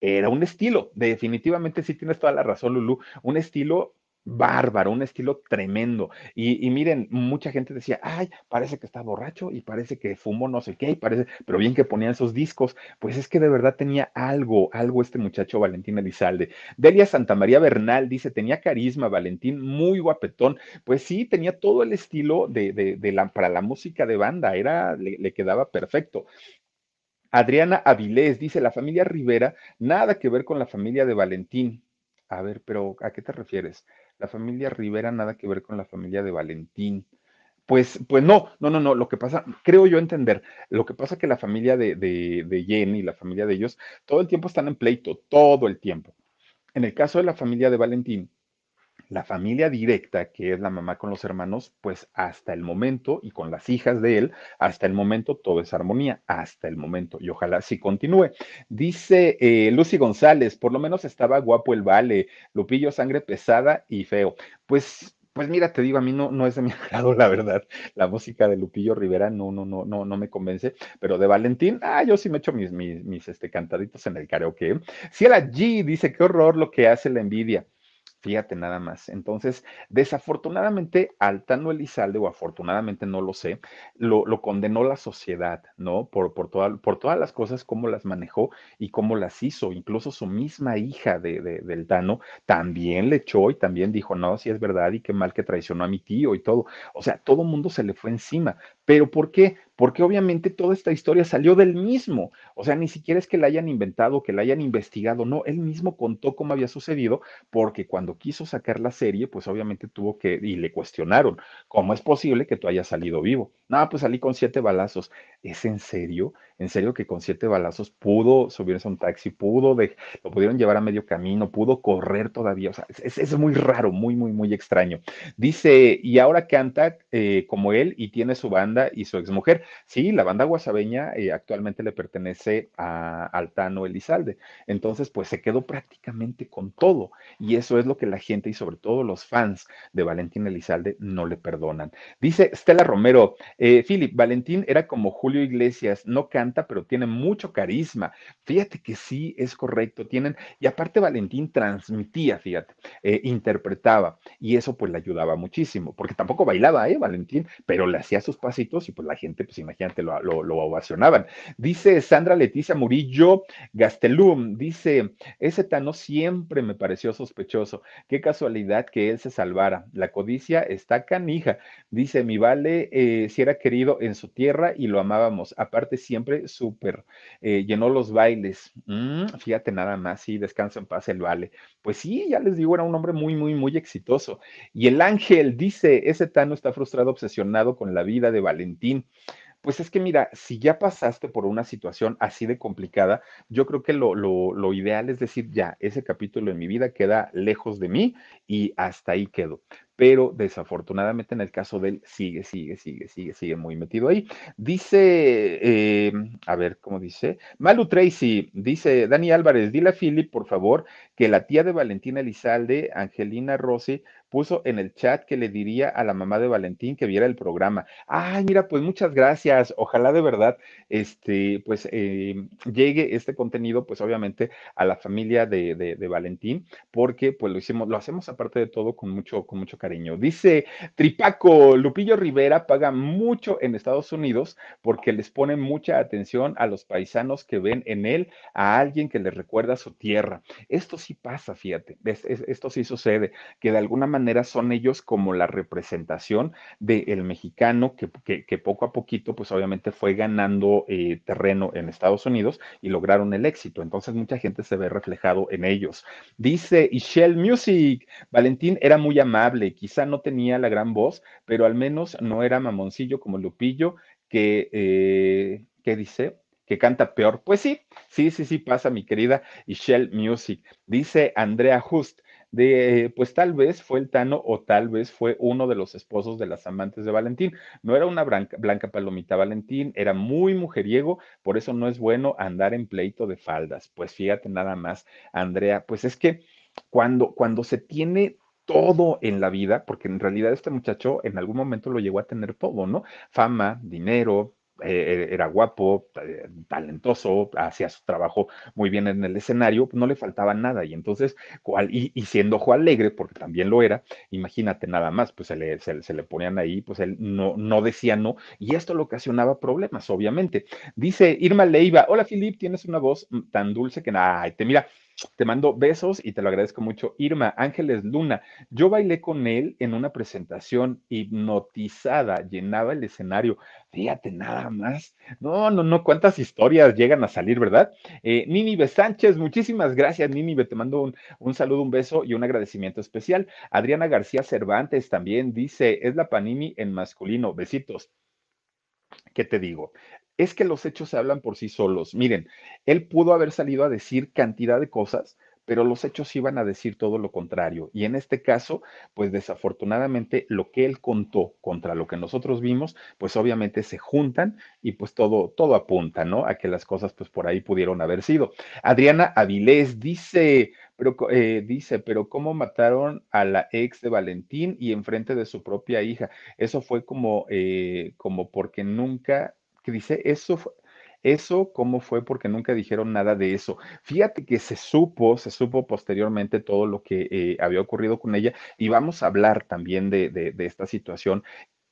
Era un estilo, definitivamente sí tienes toda la razón, Lulú, un estilo bárbaro, un estilo tremendo. Y, miren, mucha gente decía, ay, parece que está borracho y parece que fumó no sé qué, y parece, pero bien que ponían esos discos, pues es que de verdad tenía algo, algo este muchacho Valentín Elizalde. Delia Santa María Bernal dice, tenía carisma, Valentín, muy guapetón. Pues sí, tenía todo el estilo de la, para la música de banda, era, le, le quedaba perfecto. Adriana Avilés dice, la familia Rivera, nada que ver con la familia de Valentín. A ver, pero ¿a qué te refieres? La familia Rivera nada que ver con la familia de Valentín. Pues, pues no, no, no, no. Lo que pasa, creo yo entender, lo que pasa que la familia de, de, de Jenny, la familia de ellos, todo el tiempo están en pleito, todo el tiempo. En el caso de la familia de Valentín, la familia directa, que es la mamá con los hermanos, pues hasta el momento, y con las hijas de él, hasta el momento todo es armonía, hasta el momento, y ojalá sí continúe. Dice eh, Lucy González, por lo menos estaba guapo el vale, Lupillo, sangre pesada y feo. Pues pues mira, te digo, a mí no, no es de mi agrado, la verdad. La música de Lupillo Rivera no, no, no, no, no me convence, pero de Valentín, ah, yo sí me echo mis, mis, mis este, cantaditos en el karaoke. Ciela G dice, qué horror lo que hace la envidia. Fíjate nada más. Entonces, desafortunadamente, Altano Elizalde, o afortunadamente no lo sé, lo, condenó la sociedad, ¿no? Por, por, por, todas las cosas, cómo las manejó y cómo las hizo. Incluso su misma hija de, de, del Tano también le echó y también dijo, no, si es verdad y qué mal que traicionó a mi tío y todo. O sea, todo mundo se le fue encima. ¿Pero por qué? Porque obviamente toda esta historia salió del mismo. O sea, ni siquiera es que la hayan inventado, que la hayan investigado, no, él mismo contó cómo había sucedido, porque cuando quiso sacar la serie, pues obviamente tuvo que, y le cuestionaron, ¿cómo es posible que tú hayas salido vivo? No, pues salí con siete balazos. ¿Es en serio? ¿En serio que con siete balazos pudo subirse a un taxi, pudo, de, lo pudieron llevar a medio camino, pudo correr todavía? O sea, es, es muy raro, muy, muy, muy extraño. Dice, y ahora canta eh, como él y tiene su banda y su exmujer. Sí, la banda guasabeña eh, actualmente le pertenece a Altano Elizalde. Entonces, pues se quedó prácticamente con todo. Y eso es lo que la gente y sobre todo los fans de Valentín Elizalde no le perdonan. Dice Stella Romero, eh, Philip, Valentín era como Julio Iglesias, no canta, pero tiene mucho carisma. Fíjate que sí, es correcto. Tienen, y aparte Valentín transmitía, fíjate, eh, interpretaba. Y eso pues le ayudaba muchísimo, porque tampoco bailaba, ¿eh? Valentín, pero le hacía sus pasitos y pues la gente, pues imagínate, lo, lo, lo ovacionaban. Dice Sandra Leticia Murillo Gastelum, dice, ese Tano siempre me pareció sospechoso. Qué casualidad que él se salvara. La codicia está canija. Dice, mi vale eh, si era querido en su tierra y lo amábamos. Aparte, siempre súper eh, llenó los bailes. Mm, fíjate nada más, sí, descansa en paz el vale. Pues sí, ya les digo, era un hombre muy, muy, muy exitoso. Y el ángel dice, ese Tano está frustrado, obsesionado con la vida de Valentín. Pues es que mira, si ya pasaste por una situación así de complicada, yo creo que lo, lo, lo, ideal es decir, ya, ese capítulo en mi vida queda lejos de mí y hasta ahí quedo pero desafortunadamente en el caso de él sigue, sigue, sigue, sigue, sigue muy metido ahí. Dice, eh, a ver, ¿cómo dice? Malu Tracy, dice Dani Álvarez, dile a Philip, por favor, que la tía de Valentina Elizalde, Angelina Rossi, puso en el chat que le diría a la mamá de Valentín que viera el programa. Ay, mira, pues muchas gracias. Ojalá de verdad, este, pues eh, llegue este contenido, pues obviamente a la familia de, de, Valentín, porque pues lo hicimos, lo hacemos aparte de todo con mucho, con mucho cariño cariño. Dice Tripaco, Lupillo Rivera paga mucho en Estados Unidos porque les pone mucha atención a los paisanos que ven en él a alguien que les recuerda su tierra. Esto sí pasa, fíjate, es, es, esto sí sucede, que de alguna manera son ellos como la representación del mexicano que, poco a poquito, pues obviamente fue ganando eh, terreno en Estados Unidos y lograron el éxito. Entonces mucha gente se ve reflejado en ellos. Dice Ishel Music, Valentín era muy amable, quizá no tenía la gran voz, pero al menos no era mamoncillo como Lupillo, que, eh, ¿qué dice? que canta peor. Pues sí, sí, sí, sí pasa, mi querida Ishel Music. Dice Andrea Just, de, pues tal vez fue el Tano o tal vez fue uno de los esposos de las amantes de Valentín. No era una blanca, blanca palomita Valentín, era muy mujeriego, por eso no es bueno andar en pleito de faldas. Pues fíjate nada más, Andrea, pues es que cuando, cuando se tiene todo en la vida, porque en realidad este muchacho en algún momento lo llegó a tener todo, ¿no? Fama, dinero, eh, era guapo, eh, talentoso, hacía su trabajo muy bien en el escenario, no le faltaba nada. Y entonces, y, y, siendo ojo alegre, porque también lo era, imagínate nada más, pues se le, se, le ponían ahí, pues él no, no decía no, y esto le ocasionaba problemas, obviamente. Dice Irma Leiva, hola Filip, tienes una voz tan dulce que nada, te mira, te mando besos y te lo agradezco mucho. Irma, Ángeles Luna, yo bailé con él en una presentación hipnotizada, llenaba el escenario. Fíjate nada más. No, no, no, cuántas historias llegan a salir, ¿verdad? Eh, Ninive Sánchez, muchísimas gracias, Ninive. Te mando un, un saludo, un beso y un agradecimiento especial. Adriana García Cervantes también dice, es la Panini en masculino. Besitos. ¿Qué te digo? Es que los hechos se hablan por sí solos. Miren, él pudo haber salido a decir cantidad de cosas, pero los hechos iban a decir todo lo contrario. Y en este caso, pues desafortunadamente lo que él contó contra lo que nosotros vimos, pues obviamente se juntan y pues todo, todo apunta, ¿no? A que las cosas pues por ahí pudieron haber sido. Adriana Avilés dice, pero eh, dice, pero ¿cómo mataron a la ex de Valentín y enfrente de su propia hija? Eso fue como, eh, como porque nunca dice, eso, eso, ¿cómo fue? Porque nunca dijeron nada de eso. Fíjate que se supo, se supo posteriormente todo lo que eh, había ocurrido con ella y vamos a hablar también de, de esta situación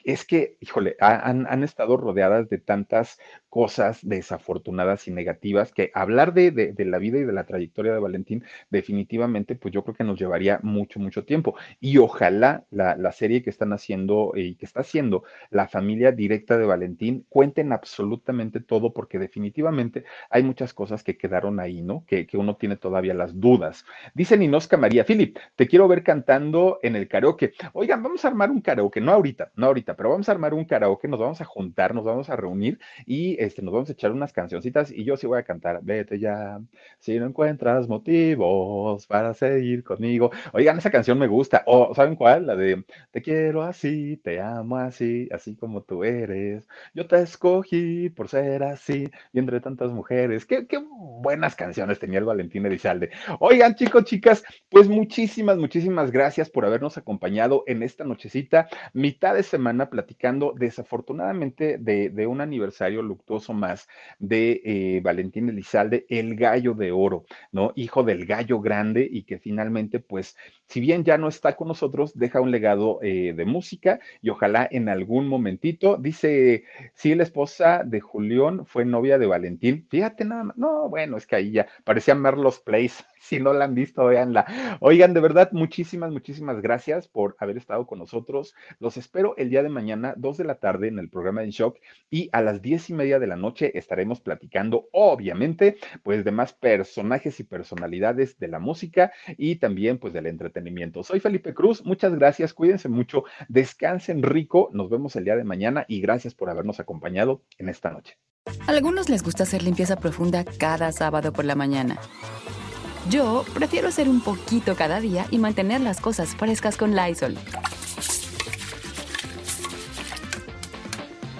es que, híjole, han, han, estado rodeadas de tantas cosas desafortunadas y negativas que hablar de, de, la vida y de la trayectoria de Valentín definitivamente, pues yo creo que nos llevaría mucho, mucho tiempo. Y ojalá la, la serie que están haciendo y que está haciendo la familia directa de Valentín cuenten absolutamente todo porque definitivamente hay muchas cosas que quedaron ahí, ¿no? Que, que uno tiene todavía las dudas. Dice Ninosca María, Philip, te quiero ver cantando en el karaoke. Oigan, vamos a armar un karaoke, no ahorita, no ahorita pero vamos a armar un karaoke, nos vamos a juntar, nos vamos a reunir y este, nos vamos a echar unas cancioncitas y yo sí voy a cantar, vete ya, si no encuentras motivos para seguir conmigo. Oigan, esa canción me gusta. O, ¿saben cuál? La de Te quiero así, te amo así, así como tú eres. Yo te escogí por ser así y entre tantas mujeres. Qué, qué buenas canciones tenía el Valentín Elizalde. Oigan, chicos, chicas, pues muchísimas, muchísimas gracias por habernos acompañado en esta nochecita, mitad de semana platicando desafortunadamente de, un aniversario luctuoso más de eh, Valentín Elizalde, el gallo de oro, ¿no? Hijo del gallo grande y que finalmente, pues, si bien ya no está con nosotros, deja un legado eh, de música y ojalá en algún momentito, dice, sí, la esposa de Julián fue novia de Valentín, fíjate nada más, no, bueno, es que ahí ya parecía Merlos Place, si no la han visto, véanla. Oigan, de verdad, muchísimas, muchísimas gracias por haber estado con nosotros. Los espero el día de mañana, dos de la tarde, en el programa de Shock y a las diez y media de la noche estaremos platicando, obviamente, pues de más personajes y personalidades de la música y también pues del entretenimiento. Soy Felipe Cruz, muchas gracias, cuídense mucho, descansen rico, nos vemos el día de mañana y gracias por habernos acompañado en esta noche. A algunos les gusta hacer limpieza profunda cada sábado por la mañana. Yo prefiero hacer un poquito cada día y mantener las cosas frescas con Lysol.